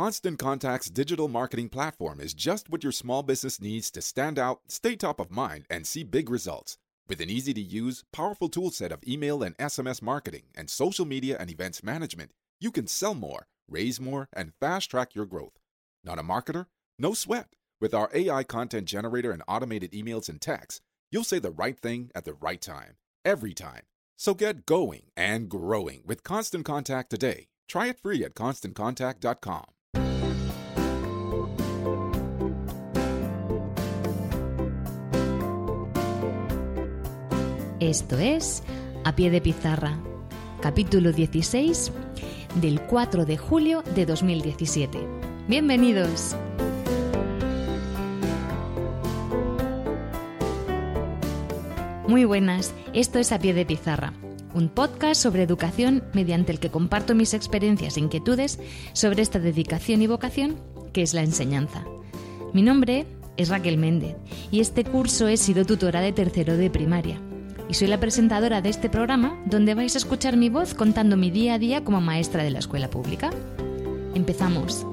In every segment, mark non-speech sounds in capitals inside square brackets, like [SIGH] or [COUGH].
Constant Contact's digital marketing platform is just what your small business needs to stand out, stay top of mind, and see big results. With an easy to use, powerful toolset of email and SMS marketing and social media and events management, you can sell more, raise more, and fast track your growth. Not a marketer? No sweat. With our AI content generator and automated emails and texts, you'll say the right thing at the right time, every time. So get going and growing with Constant Contact today. Try it free at constantcontact.com. Esto es A Pie de Pizarra, capítulo 16 del 4 de julio de 2017. Bienvenidos. Muy buenas, esto es A Pie de Pizarra, un podcast sobre educación mediante el que comparto mis experiencias e inquietudes sobre esta dedicación y vocación que es la enseñanza. Mi nombre es Raquel Méndez y este curso he sido tutora de tercero de primaria. Y soy la presentadora de este programa donde vais a escuchar mi voz contando mi día a día como maestra de la escuela pública. Empezamos.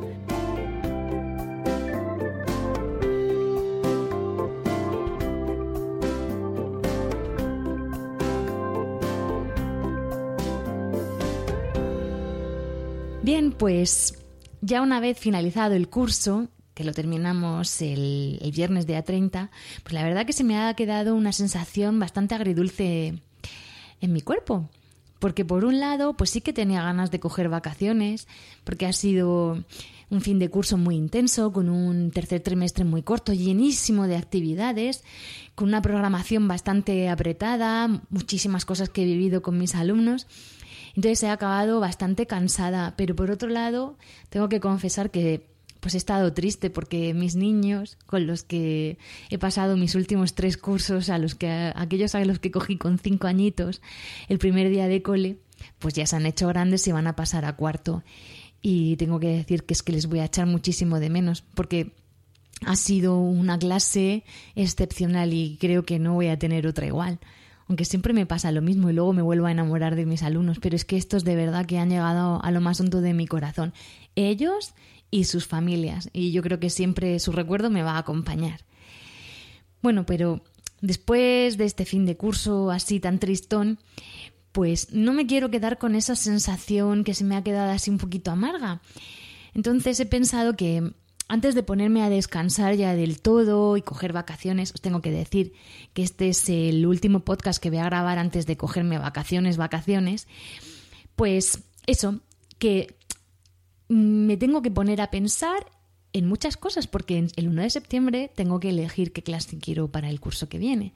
Bien, pues ya una vez finalizado el curso, que lo terminamos el, el, viernes día 30, pues la verdad que se me ha quedado una sensación bastante agridulce en mi cuerpo. Porque por un lado, pues sí que tenía ganas de coger vacaciones, porque ha sido un fin de curso muy intenso, con un tercer trimestre muy corto, llenísimo de actividades, con una programación bastante apretada, muchísimas cosas que he vivido con mis alumnos. Entonces he acabado bastante cansada, pero por otro lado tengo que confesar que pues he estado triste porque mis niños con los que he pasado mis últimos tres cursos, a los que aquellos a los que cogí con cinco añitos el primer día de cole, pues ya se han hecho grandes y van a pasar a cuarto. Y tengo que decir que es que les voy a echar muchísimo de menos porque ha sido una clase excepcional y creo que no voy a tener otra igual aunque siempre me pasa lo mismo y luego me vuelvo a enamorar de mis alumnos, pero es que estos de verdad que han llegado a lo más hondo de mi corazón. Ellos y sus familias, y yo creo que siempre su recuerdo me va a acompañar. Bueno, pero después de este fin de curso así tan tristón, pues no me quiero quedar con esa sensación que se me ha quedado así un poquito amarga. Entonces he pensado que antes de ponerme a descansar ya del todo y coger vacaciones, os tengo que decir que este es el último podcast que voy a grabar antes de cogerme vacaciones, vacaciones. Pues eso, que me tengo que poner a pensar en muchas cosas porque el 1 de septiembre tengo que elegir qué clase quiero para el curso que viene.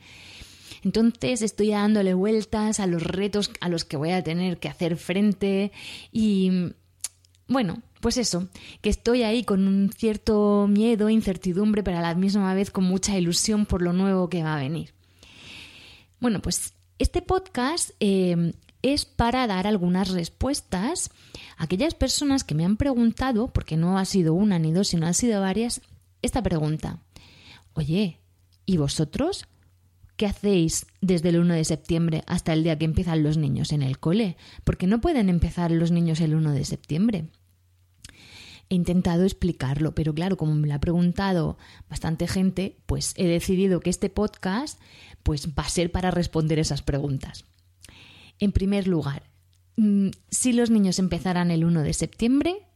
Entonces estoy dándole vueltas a los retos a los que voy a tener que hacer frente y bueno, pues eso, que estoy ahí con un cierto miedo, incertidumbre, pero a la misma vez con mucha ilusión por lo nuevo que va a venir. Bueno, pues este podcast eh, es para dar algunas respuestas a aquellas personas que me han preguntado, porque no ha sido una ni dos, sino han sido varias, esta pregunta. Oye, ¿y vosotros? ¿Qué hacéis desde el 1 de septiembre hasta el día que empiezan los niños en el cole? Porque no pueden empezar los niños el 1 de septiembre he intentado explicarlo, pero claro, como me lo ha preguntado bastante gente, pues he decidido que este podcast pues va a ser para responder esas preguntas. En primer lugar, mm, si los niños empezaran el 1 de septiembre,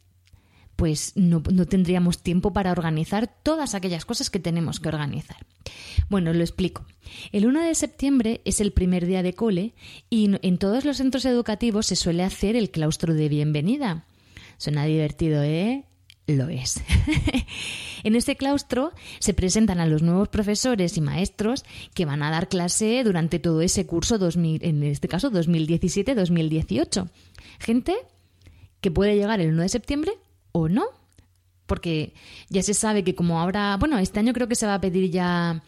pues no, tendríamos tiempo para organizar todas aquellas cosas que tenemos que organizar. Bueno, lo explico. El 1 de septiembre es el primer día de cole y en todos los centros educativos se suele hacer el claustro de bienvenida. Suena divertido, ¿eh? Lo es. [LAUGHS] en este claustro se presentan a los nuevos profesores y maestros que van a dar clase durante todo ese curso, 2000, en este caso 2017-2018. Gente que puede llegar el 1 de septiembre o no, porque ya se sabe que como ahora, bueno, este año creo que se va a pedir ya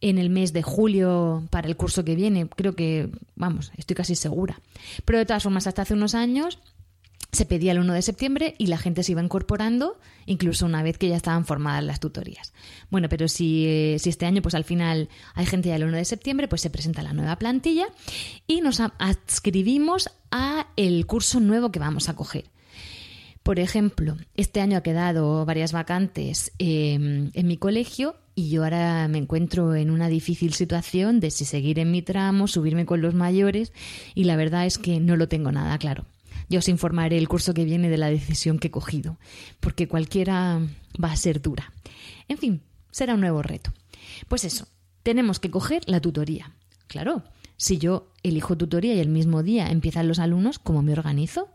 en el mes de julio para el curso que viene, creo que, vamos, estoy casi segura. Pero de todas formas, hasta hace unos años se pedía el 1 de septiembre y la gente se iba incorporando incluso una vez que ya estaban formadas las tutorías. Bueno, pero si, eh, si este año pues al final hay gente ya el 1 de septiembre, pues se presenta la nueva plantilla y nos adscribimos a el curso nuevo que vamos a coger. Por ejemplo, este año ha quedado varias vacantes em, en mi colegio y yo ahora me encuentro en una difícil situación de si seguir en mi tramo, subirme con los mayores y la verdad es que no lo tengo nada claro. Yo os informaré el curso que viene de la decisión que he cogido, porque cualquiera va a ser dura. En fin, será un nuevo reto. Pues eso, tenemos que coger la tutoría. Claro, si yo elijo tutoría y el mismo día empiezan los alumnos, ¿cómo me organizo?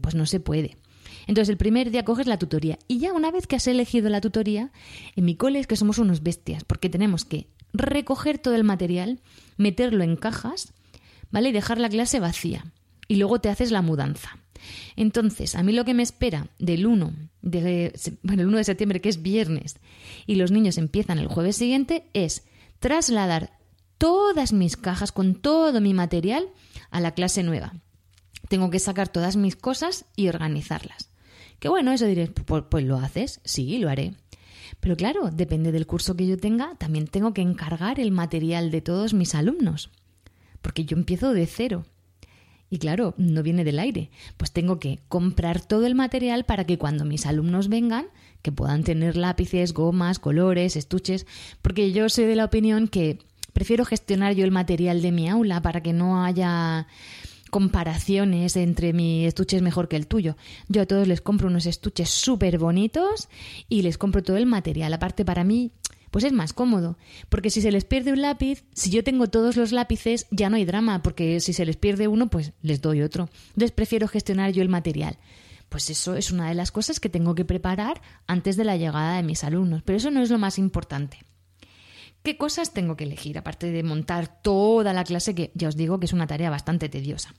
Pues no se puede. Entonces el primer día coges la tutoría y ya una vez que has elegido la tutoría, en mi cole es que somos unos bestias porque tenemos que recoger todo el material, meterlo en cajas, ¿vale? Y dejar la clase vacía y luego te haces la mudanza. Entonces, a mí lo que me espera del 1 de, bueno, el 1 de septiembre, que es viernes, y los niños empiezan el jueves siguiente, es trasladar todas mis cajas con todo mi material a la clase nueva. Tengo que sacar todas mis cosas y organizarlas. Que bueno, eso diré, pues lo haces, sí, lo haré. Pero claro, depende del curso que yo tenga, también tengo que encargar el material de todos mis alumnos. Porque yo empiezo de cero. Y claro, no viene del aire. Pues tengo que comprar todo el material para que cuando mis alumnos vengan, que puedan tener lápices, gomas, colores, estuches, porque yo soy de la opinión que prefiero gestionar yo el material de mi aula para que no haya comparaciones entre mi estuche es mejor que el tuyo. Yo a todos les compro unos estuches súper bonitos y les compro todo el material. Aparte, para mí, pues es más cómodo, porque si se les pierde un lápiz, si yo tengo todos los lápices, ya no hay drama, porque si se les pierde uno, pues les doy otro. Entonces prefiero gestionar yo el material. Pues eso es una de las cosas que tengo que preparar antes de la llegada de mis alumnos, pero eso no es lo más importante. ¿Qué cosas tengo que elegir, aparte de montar toda la clase, que ya os digo que es una tarea bastante tediosa?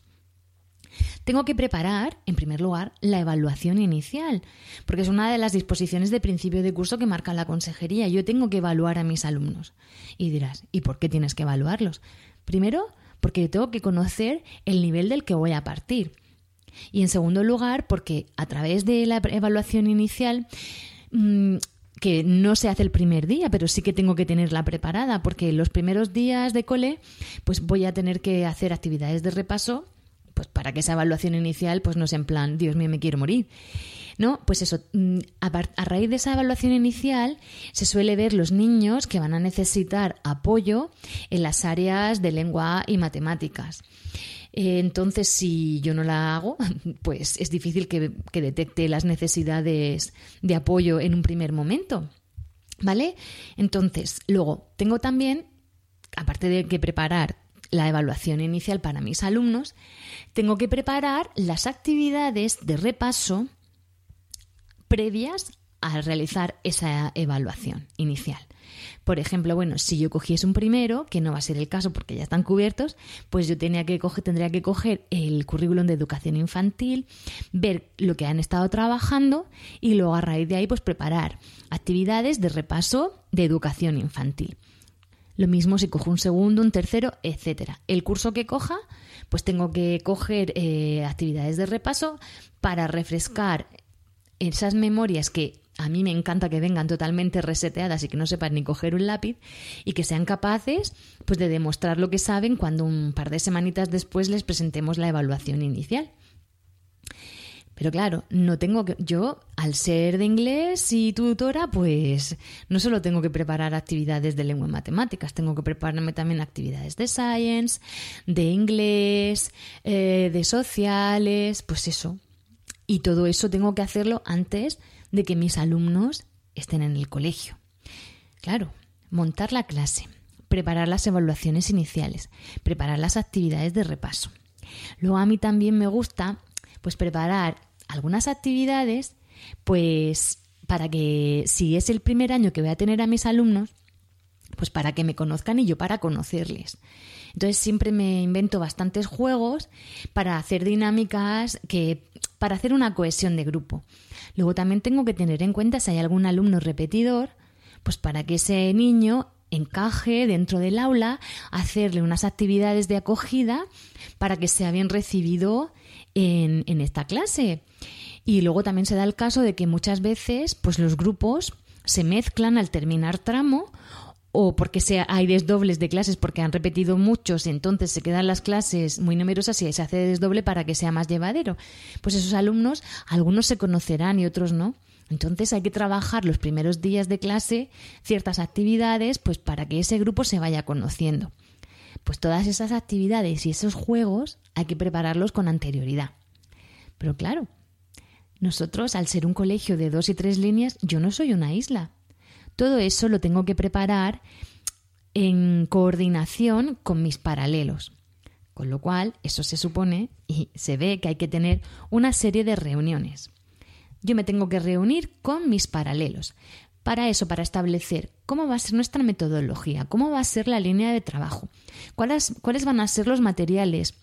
Tengo que preparar, en primer lugar, la evaluación inicial, porque es una de las disposiciones de principio de curso que marca la consejería. Yo tengo que evaluar a mis alumnos. Y dirás, ¿y por qué tienes que evaluarlos? Primero, porque tengo que conocer el nivel del que voy a partir. Y en segundo lugar, porque a través de la evaluación inicial mm, que no se hace el primer día, pero sí que tengo que tenerla preparada, porque los primeros días de cole, pues voy a tener que hacer actividades de repaso para que esa evaluación inicial pues no sea en plan, Dios mío, me quiero morir. ¿No? Pues eso, mm, a, raíz de esa evaluación inicial se suele ver los niños que van a necesitar apoyo en las áreas de lengua y matemáticas. Eh, entonces, si yo no la hago, [LAUGHS] pues es difícil que, que detecte las necesidades de apoyo en un primer momento. ¿Vale? Entonces, luego, tengo también, aparte de que preparar la evaluación inicial para mis alumnos, tengo que preparar las actividades de repaso previas a realizar esa evaluación inicial. Por ejemplo, bueno, si yo cogiese un primero, que no va a ser el caso porque ya están cubiertos, pues yo tendría que coger el currículum de educación infantil, ver lo que han estado trabajando y luego a raíz de ahí pues preparar actividades de repaso de educación infantil. Lo mismo si cojo un segundo, un tercero, etcétera. El curso que coja, pues tengo que coger eh, actividades de repaso para refrescar esas memorias que a mí me encanta que vengan totalmente reseteadas y que no sepan ni coger un lápiz y que sean capaces pues de demostrar lo que saben cuando un par de semanitas después les presentemos la evaluación inicial. Pero claro, no tengo que. Yo, al ser de inglés y tutora, pues no solo tengo que preparar actividades de lengua y matemáticas, tengo que prepararme también actividades de science, de inglés, eh, de sociales, pues eso. Y todo eso tengo que hacerlo antes de que mis alumnos estén en el colegio. Claro, montar la clase, preparar las evaluaciones iniciales, preparar las actividades de repaso. Luego a mí también me gusta pues preparar algunas actividades, pues para que si es el primer año que voy a tener a mis alumnos, pues para que me conozcan y yo para conocerles. Entonces siempre me invento bastantes juegos para hacer dinámicas que para hacer una cohesión de grupo. Luego también tengo que tener en cuenta si hay algún alumno repetidor, pues para que ese niño encaje dentro del aula, hacerle unas actividades de acogida para que sea bien recibido en, esta clase. Y luego también se da el caso de que muchas veces pues los grupos se mezclan al terminar tramo o porque sea, hay desdobles de clases porque han repetido muchos, entonces se quedan las clases muy numerosas y se hace desdoble para que sea más llevadero. Pues esos alumnos, algunos se conocerán y otros no. Entonces hay que trabajar los primeros días de clase ciertas actividades pues para que ese grupo se vaya conociendo. Pues todas esas actividades y esos juegos hay que prepararlos con anterioridad. Pero claro, nosotros al ser un colegio de dos y tres líneas, yo no soy una isla. Todo eso lo tengo que preparar en coordinación con mis paralelos. Con lo cual, eso se supone y se ve que hay que tener una serie de reuniones. Yo me tengo que reunir con mis paralelos. Para eso, para establecer cómo va a ser nuestra metodología, cómo va a ser la línea de trabajo, cuáles, cuáles van a ser los materiales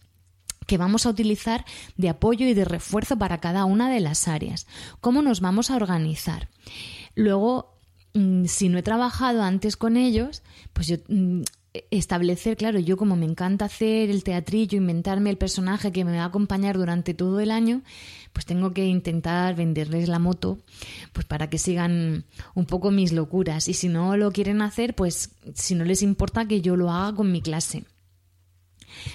que vamos a utilizar de apoyo y de refuerzo para cada una de las áreas, cómo nos vamos a organizar. Luego, Mm, si no he trabajado antes con ellos, pues yo mm, establecer, claro, yo como me encanta hacer el teatrillo, inventarme el personaje que me va a acompañar durante todo el año, pues tengo que intentar venderles la moto, pues para que sigan un poco mis locuras. Y si no lo quieren hacer, pues si no les importa que yo lo haga con mi clase.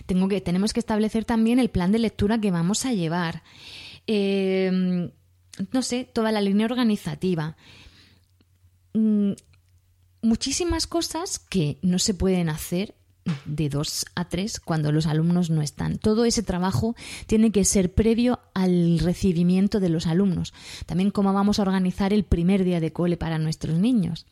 Tengo que, tenemos que establecer también el plan de lectura que vamos a llevar. Eh, no sé, toda la línea organizativa. Muchísimas cosas que no se pueden hacer de dos a tres cuando los alumnos no están. Todo ese trabajo tiene que ser previo al recibimiento de los alumnos. También cómo vamos a organizar el primer día de cole para nuestros niños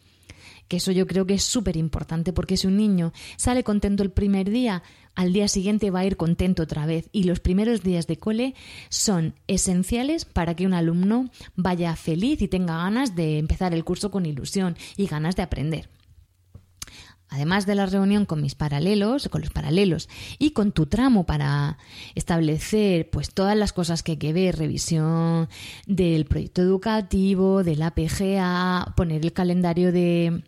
que eso yo creo que es súper importante porque si un niño sale contento el primer día, al día siguiente va a ir contento otra vez y los primeros días de cole son esenciales para que un alumno vaya feliz y tenga ganas de empezar el curso con ilusión y ganas de aprender. Además de la reunión con mis paralelos, con los paralelos y con tu tramo para establecer pues todas las cosas que hay que ver, revisión del proyecto educativo, de la PGA, poner el calendario de,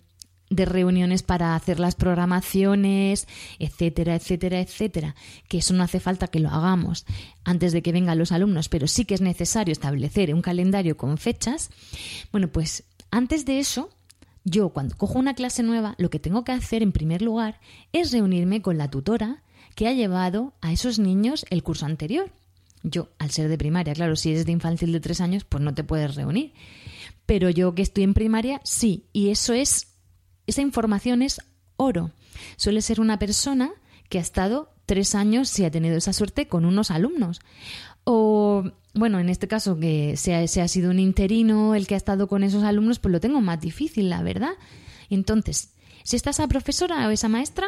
de reuniones para hacer las programaciones, etcétera, etcétera, etcétera, que eso no hace falta que lo hagamos antes de que vengan los alumnos, pero sí que es necesario establecer un calendario con fechas. Bueno, pues antes de eso, yo cuando cojo una clase nueva, lo que tengo que hacer en primer lugar es reunirme con la tutora que ha llevado a esos niños el curso anterior. Yo, al ser de primaria, claro, si eres de infantil de tres años, pues no te puedes reunir. Pero yo que estoy en primaria, sí, y eso es esa información es oro. Suele ser una persona que ha estado tres años, y ha tenido esa suerte, con unos alumnos. O, bueno, en este caso que se ha, sido un interino el que ha estado con esos alumnos, pues lo tengo más difícil, la verdad. Entonces, si está esa profesora o esa maestra,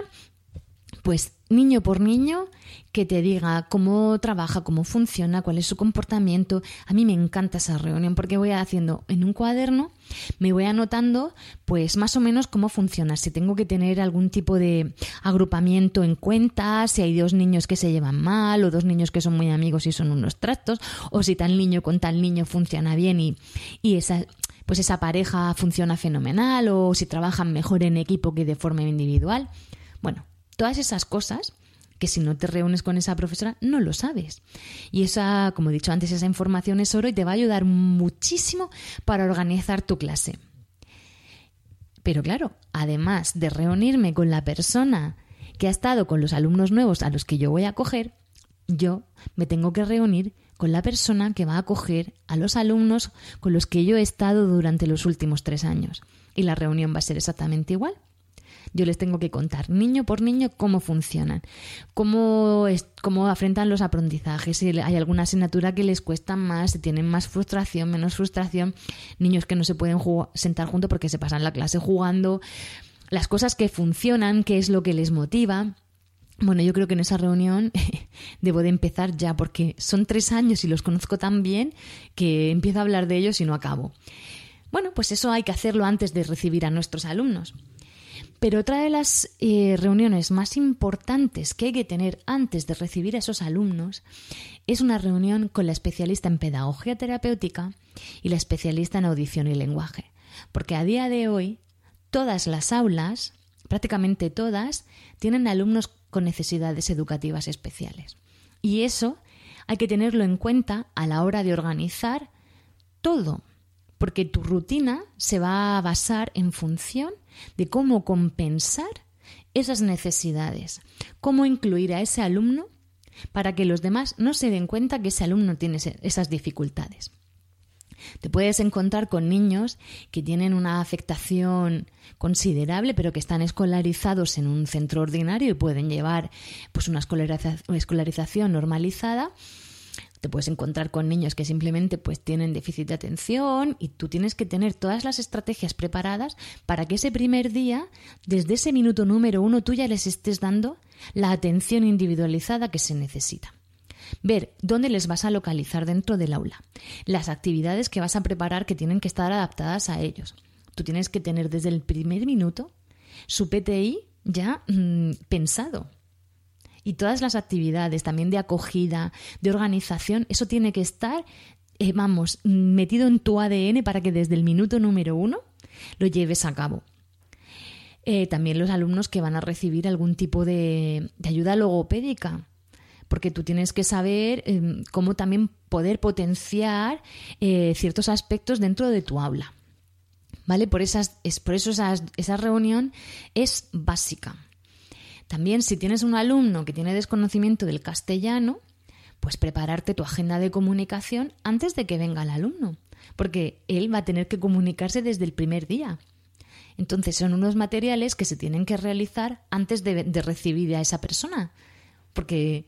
pues niño por niño, que te diga cómo trabaja, cómo funciona, cuál es su comportamiento. A mí me encanta esa reunión porque voy haciendo en un cuaderno, me voy anotando pues más o menos cómo funciona, si tengo que tener algún tipo de agrupamiento en cuenta, si hay dos niños que se llevan mal o dos niños que son muy amigos y son unos tractos, o si tal niño con tal niño funciona bien y, y esa pues esa pareja funciona fenomenal o si trabajan mejor en equipo que de forma individual. Bueno, Todas esas cosas que si no te reúnes con esa profesora no lo sabes. Y esa, como he dicho antes, esa información es oro y te va a ayudar muchísimo para organizar tu clase. Pero claro, además de reunirme con la persona que ha estado con los alumnos nuevos a los que yo voy a acoger, yo me tengo que reunir con la persona que va a acoger a los alumnos con los que yo he estado durante los últimos tres años. Y la reunión va a ser exactamente igual. Yo les tengo que contar niño por niño cómo funcionan, cómo, cómo afrontan los aprendizajes, si hay alguna asignatura que les cuesta más, si tienen más frustración, menos frustración, niños que no se pueden sentar juntos porque se pasan la clase jugando, las cosas que funcionan, qué es lo que les motiva. Bueno, yo creo que en esa reunión [LAUGHS] debo de empezar ya porque son tres años y los conozco tan bien que empiezo a hablar de ellos y no acabo. Bueno, pues eso hay que hacerlo antes de recibir a nuestros alumnos. Pero otra de las eh, reuniones más importantes que hay que tener antes de recibir a esos alumnos es una reunión con la especialista en pedagogía terapéutica y la especialista en audición y lenguaje. Porque a día de hoy todas las aulas, prácticamente todas, tienen alumnos con necesidades educativas especiales. Y eso hay que tenerlo en cuenta a la hora de organizar todo, porque tu rutina se va a basar en función de cómo compensar esas necesidades, cómo incluir a ese alumno para que los demás no se den cuenta que ese alumno tiene esas dificultades. Te puedes encontrar con niños que tienen una afectación considerable, pero que están escolarizados en un centro ordinario y pueden llevar pues, una escolarización normalizada te puedes encontrar con niños que simplemente pues tienen déficit de atención y tú tienes que tener todas las estrategias preparadas para que ese primer día, desde ese minuto número uno, tú ya les estés dando la atención individualizada que se necesita. Ver dónde les vas a localizar dentro del aula, las actividades que vas a preparar que tienen que estar adaptadas a ellos. Tú tienes que tener desde el primer minuto su PTI ya mm, pensado y todas las actividades también de acogida, de organización, eso tiene que estar, eh, vamos, metido en tu ADN para que desde el minuto número uno lo lleves a cabo. Eh, también los alumnos que van a recibir algún tipo de, ayuda logopédica, porque tú tienes que saber em, cómo también poder potenciar eh, ciertos aspectos dentro de tu aula. ¿Vale? Por, esas, es, por eso esa reunión es básica. También si tienes un alumno que tiene desconocimiento del castellano, pues prepararte tu agenda de comunicación antes de que venga el alumno, porque él va a tener que comunicarse desde el primer día. Entonces son unos materiales que se tienen que realizar antes de, de recibir a esa persona, porque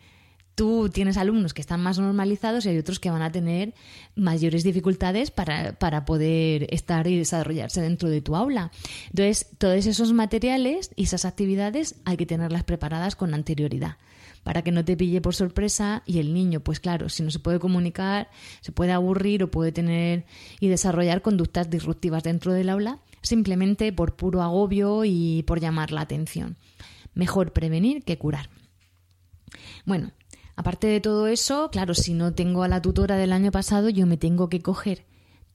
tú tienes alumnos que están más normalizados y hay otros que van a tener mayores dificultades para, para, poder estar y desarrollarse dentro de tu aula. Entonces, todos esos materiales y esas actividades hay que tenerlas preparadas con anterioridad para que no te pille por sorpresa y el niño, pues claro, si no se puede comunicar, se puede aburrir o puede tener y desarrollar conductas disruptivas dentro del aula simplemente por puro agobio y por llamar la atención. Mejor prevenir que curar. Bueno, Aparte de todo eso, claro, si no tengo a la tutora del año pasado, yo me tengo que coger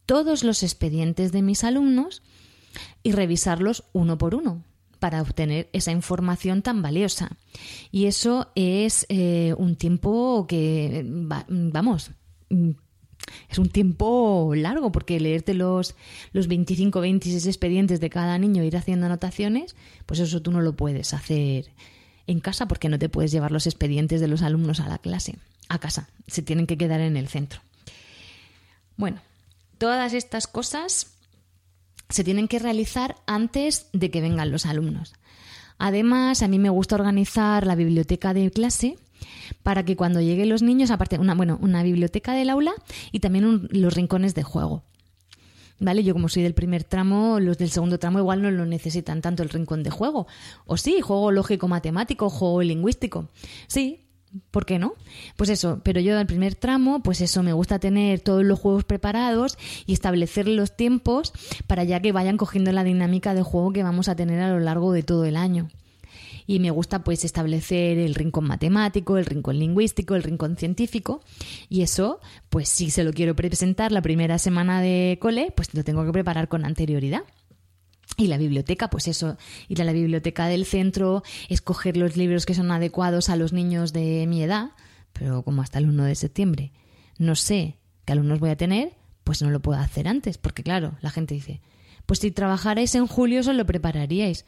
todos los expedientes de mis alumnos y revisarlos uno por uno para obtener esa información tan valiosa. Y eso es eh, un tiempo que, vamos, es un tiempo largo porque leerte los, los 25, 26 expedientes de cada niño e ir haciendo anotaciones, pues eso tú no lo puedes hacer en casa porque no te puedes llevar los expedientes de los alumnos a la clase, a casa, se tienen que quedar en el centro. Bueno, todas estas cosas se tienen que realizar antes de que vengan los alumnos. Además, a mí me gusta organizar la biblioteca de clase para que cuando lleguen los niños, aparte una, bueno, una biblioteca del aula y también los rincones de juego. ¿Vale? Yo como soy del primer tramo, los del segundo tramo igual no lo necesitan tanto el rincón de juego. O sí, juego lógico matemático, juego lingüístico. Sí, ¿Por qué no? Pues eso, pero yo del primer tramo, pues eso, me gusta tener todos los juegos preparados y establecer los tiempos para ya que vayan cogiendo la dinámica de juego que vamos a tener a lo largo de todo el año y me gusta pues establecer el rincón matemático, el rincón lingüístico, el rincón científico y eso pues si se lo quiero presentar la primera semana de cole pues lo tengo que preparar con anterioridad. Y la biblioteca, pues eso, ir a la biblioteca del centro, escoger los libros que son adecuados a los niños de mi edad, pero como hasta el 1 de septiembre no sé qué alumnos voy a tener, pues no lo puedo hacer antes, porque claro, la gente dice, pues si trabajarais en julio, os lo prepararíais.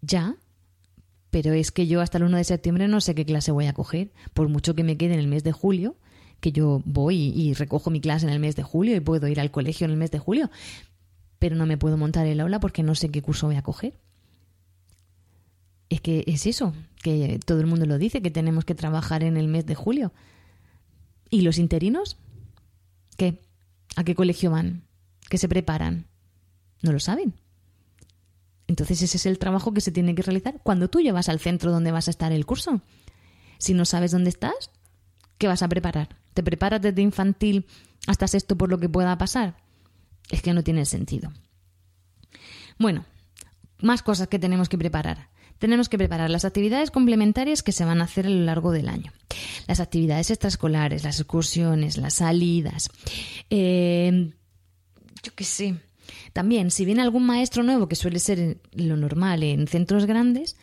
Ya, pero es que yo hasta el 1 de septiembre no sé qué clase voy a coger, por mucho que me quede en el mes de julio, que yo voy y, recojo mi clase en el mes de julio y puedo ir al colegio en el mes de julio, pero no me puedo montar el aula porque no sé qué curso voy a coger. Es que es eso, que todo el mundo lo dice, que tenemos que trabajar en el mes de julio. ¿Y los interinos? ¿Qué? ¿A qué colegio van? ¿Qué se preparan? No lo saben. Entonces ese es el trabajo que se tiene que realizar cuando tú llevas al centro donde vas a estar el curso. Si no sabes dónde estás, ¿qué vas a preparar? ¿Te preparas desde infantil hasta sexto por lo que pueda pasar? Es que no tiene sentido. Bueno, más cosas que tenemos que preparar. Tenemos que preparar las actividades complementarias que se van a hacer a lo largo del año. Las actividades extraescolares, las excursiones, las salidas. Eh, yo qué sé, también, si viene algún maestro nuevo, que suele ser lo normal en centros grandes,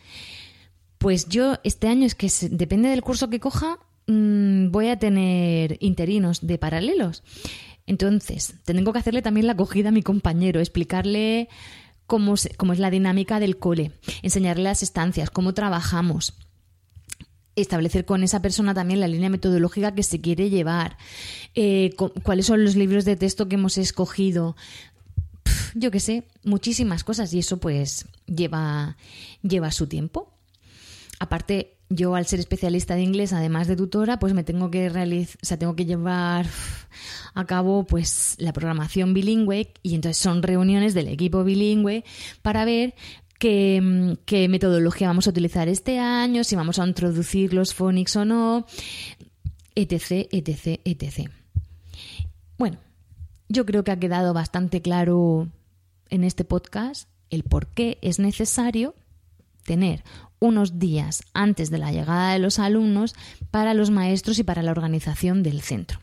pues yo este año es que depende del curso que coja, mm, voy a tener interinos de paralelos. Entonces, tengo que hacerle también la acogida a mi compañero, explicarle cómo, es la dinámica del cole, enseñarle las estancias, cómo trabajamos, establecer con esa persona también la línea metodológica que se quiere llevar, eh, cuáles son los libros de texto que hemos escogido. Yo qué sé, muchísimas cosas y eso pues lleva, lleva su tiempo. Aparte, yo al ser especialista de inglés, además de tutora, pues me tengo que realizar, o sea, tengo que llevar a cabo pues la programación bilingüe y entonces son reuniones del equipo bilingüe para ver qué, qué metodología vamos a utilizar este año, si vamos a introducir los phonics o no, etc, etc, etc. Bueno, yo creo que ha quedado bastante claro en este podcast el por qué es necesario tener unos días antes de la llegada de los alumnos para los maestros y para la organización del centro.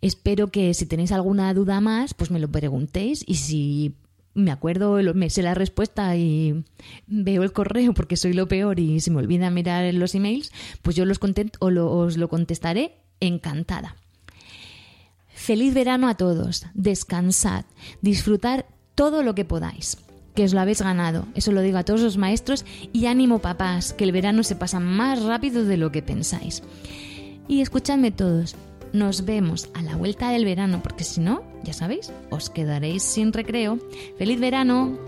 Espero que si tenéis alguna duda más, pues me lo preguntéis y si me acuerdo, me sé la respuesta y veo el correo porque soy lo peor y se me olvida mirar los emails, pues yo los o os lo contestaré encantada. Feliz verano a todos, descansad, disfrutar todo lo que podáis que os lo habéis ganado. Eso lo digo a todos los maestros y ánimo papás, que el verano se pasa más rápido de lo que pensáis. Y escuchadme todos, nos vemos a la vuelta del verano, porque si no, ya sabéis, os quedaréis sin recreo. ¡Feliz verano!